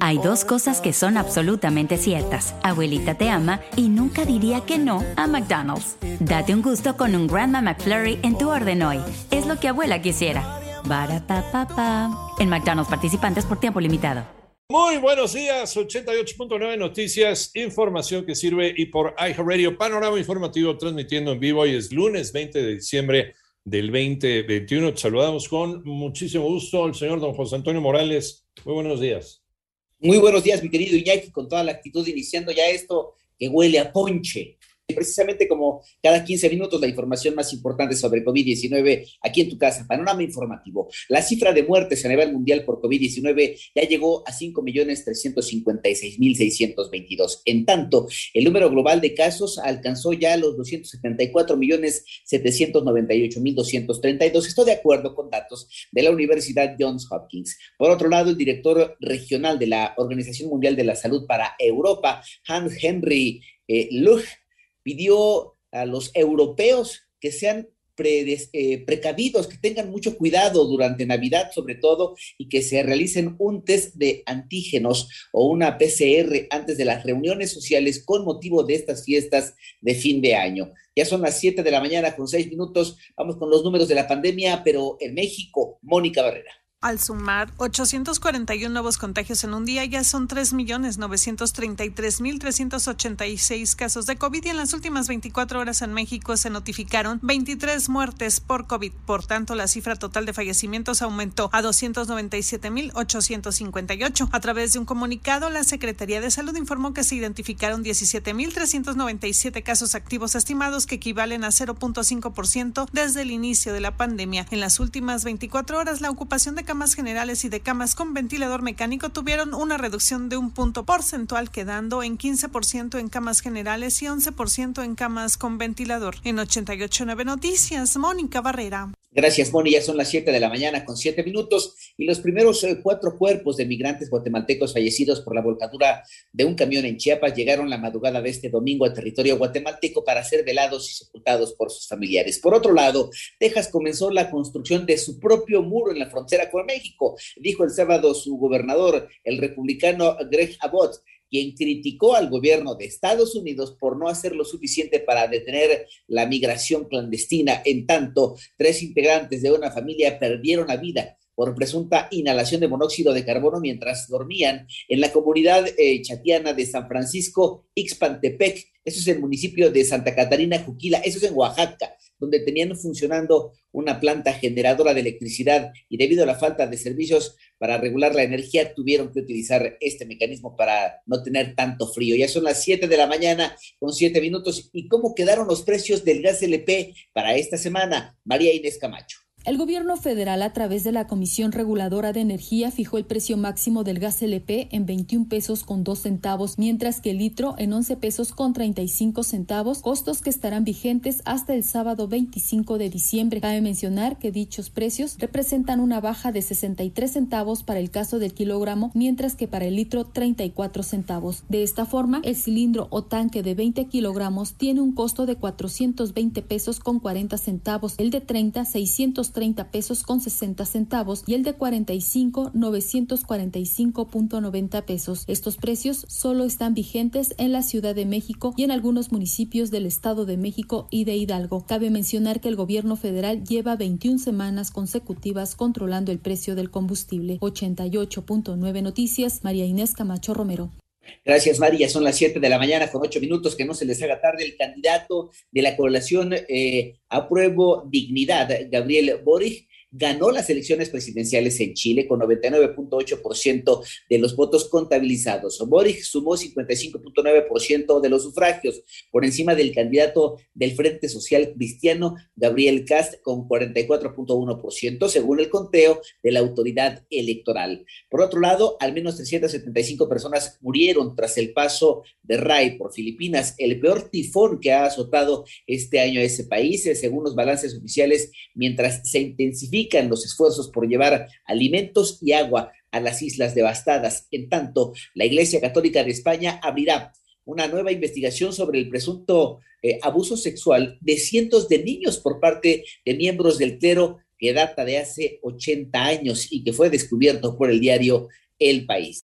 Hay dos cosas que son absolutamente ciertas. Abuelita te ama y nunca diría que no a McDonald's. Date un gusto con un Grandma McFlurry en tu orden hoy. Es lo que abuela quisiera. pa En McDonald's participantes por tiempo limitado. Muy buenos días, 88.9 Noticias, información que sirve y por iHeartRadio, panorama informativo transmitiendo en vivo. Hoy es lunes 20 de diciembre del 2021. saludamos con muchísimo gusto al señor don José Antonio Morales. Muy buenos días. Muy buenos días, mi querido Iñaki, con toda la actitud iniciando ya esto que huele a ponche precisamente como cada 15 minutos la información más importante sobre COVID-19 aquí en tu casa. Panorama informativo. La cifra de muertes a nivel mundial por COVID-19 ya llegó a 5.356.622. En tanto, el número global de casos alcanzó ya los 274.798.232. Estoy de acuerdo con datos de la Universidad Johns Hopkins. Por otro lado, el director regional de la Organización Mundial de la Salud para Europa, Hans Henry eh, Luch, pidió a los europeos que sean eh, precavidos, que tengan mucho cuidado durante Navidad sobre todo y que se realicen un test de antígenos o una PCR antes de las reuniones sociales con motivo de estas fiestas de fin de año. Ya son las 7 de la mañana con 6 minutos, vamos con los números de la pandemia, pero en México, Mónica Barrera. Al sumar 841 nuevos contagios en un día, ya son 3.933.386 casos de COVID y en las últimas 24 horas en México se notificaron 23 muertes por COVID. Por tanto, la cifra total de fallecimientos aumentó a 297.858. A través de un comunicado, la Secretaría de Salud informó que se identificaron 17.397 casos activos estimados que equivalen a 0.5% desde el inicio de la pandemia. En las últimas 24 horas, la ocupación de camas generales y de camas con ventilador mecánico tuvieron una reducción de un punto porcentual, quedando en 15% en camas generales y 11% en camas con ventilador. En 88.9 Noticias, Mónica Barrera. Gracias, Moni. Ya son las 7 de la mañana con 7 minutos y los primeros eh, cuatro cuerpos de migrantes guatemaltecos fallecidos por la volcadura de un camión en Chiapas llegaron la madrugada de este domingo al territorio guatemalteco para ser velados y sepultados por sus familiares. Por otro lado, Texas comenzó la construcción de su propio muro en la frontera con México, dijo el sábado su gobernador, el republicano Greg Abbott quien criticó al gobierno de Estados Unidos por no hacer lo suficiente para detener la migración clandestina. En tanto, tres integrantes de una familia perdieron la vida por presunta inhalación de monóxido de carbono mientras dormían en la comunidad eh, chatiana de San Francisco, Ixpantepec. Eso es el municipio de Santa Catarina, Juquila. Eso es en Oaxaca donde tenían funcionando una planta generadora de electricidad y debido a la falta de servicios para regular la energía, tuvieron que utilizar este mecanismo para no tener tanto frío. Ya son las 7 de la mañana con 7 minutos. ¿Y cómo quedaron los precios del gas LP para esta semana? María Inés Camacho. El gobierno federal, a través de la Comisión Reguladora de Energía, fijó el precio máximo del gas LP en 21 pesos con 2 centavos, mientras que el litro en 11 pesos con 35 centavos, costos que estarán vigentes hasta el sábado 25 de diciembre. Cabe mencionar que dichos precios representan una baja de 63 centavos para el caso del kilogramo, mientras que para el litro 34 centavos. De esta forma, el cilindro o tanque de 20 kilogramos tiene un costo de 420 pesos con 40 centavos, el de 30 600 30 pesos con 60 centavos y el de 45 945.90 pesos. Estos precios solo están vigentes en la Ciudad de México y en algunos municipios del Estado de México y de Hidalgo. Cabe mencionar que el gobierno federal lleva 21 semanas consecutivas controlando el precio del combustible. 88.9 Noticias, María Inés Camacho Romero. Gracias, María. Son las 7 de la mañana con 8 minutos. Que no se les haga tarde. El candidato de la coalición eh, Apruebo Dignidad, Gabriel Boric, ganó las elecciones presidenciales en Chile con 99.8% de los votos contabilizados. Boric sumó 55.9% de los sufragios, por encima del candidato del Frente Social Cristiano, Gabriel Cast, con 44.1%, según el conteo de la autoridad electoral. Por otro lado, al menos 375 personas murieron tras el paso de Rai por Filipinas, el peor tifón que ha azotado este año ese país, según los balances oficiales, mientras se intensifica los esfuerzos por llevar alimentos y agua a las islas devastadas. En tanto, la Iglesia Católica de España abrirá una nueva investigación sobre el presunto eh, abuso sexual de cientos de niños por parte de miembros del clero que data de hace 80 años y que fue descubierto por el diario El País.